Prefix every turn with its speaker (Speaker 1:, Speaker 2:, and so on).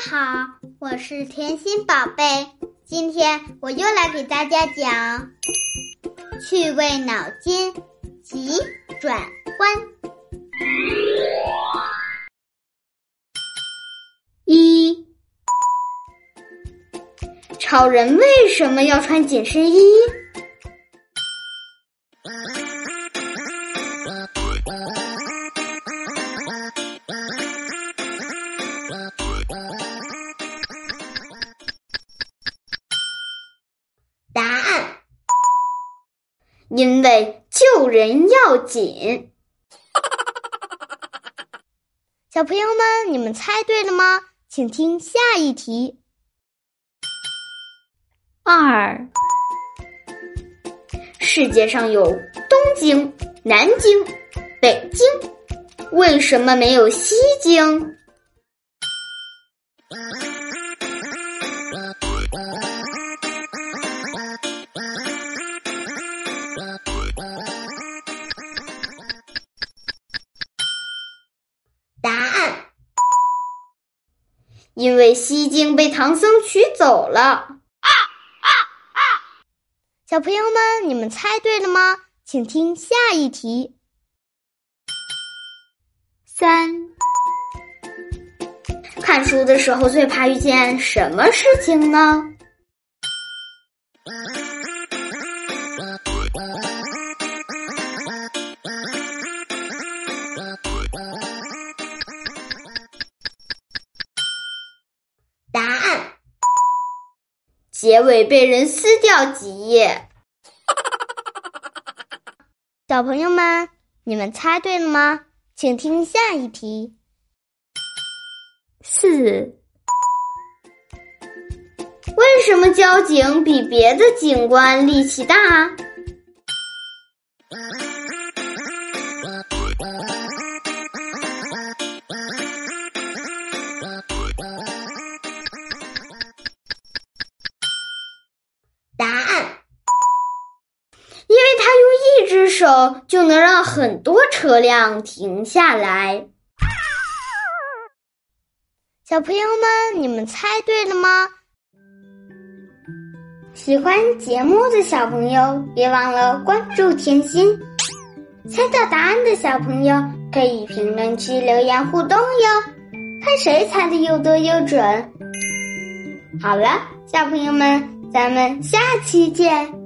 Speaker 1: 好，我是甜心宝贝。今天我又来给大家讲趣味脑筋急转弯。一，超人为什么要穿紧身衣？因为救人要紧。小朋友们，你们猜对了吗？请听下一题。二，世界上有东京、南京、北京，为什么没有西京？因为西京被唐僧取走了。啊啊啊！小朋友们，你们猜对了吗？请听下一题。三，看书的时候最怕遇见什么事情呢？结尾被人撕掉几页。小朋友们，你们猜对了吗？请听下一题。四，为什么交警比别的警官力气大？手就能让很多车辆停下来。小朋友们，你们猜对了吗？喜欢节目的小朋友，别忘了关注甜心。猜到答案的小朋友，可以评论区留言互动哟，看谁猜的又多又准。好了，小朋友们。咱们下期见。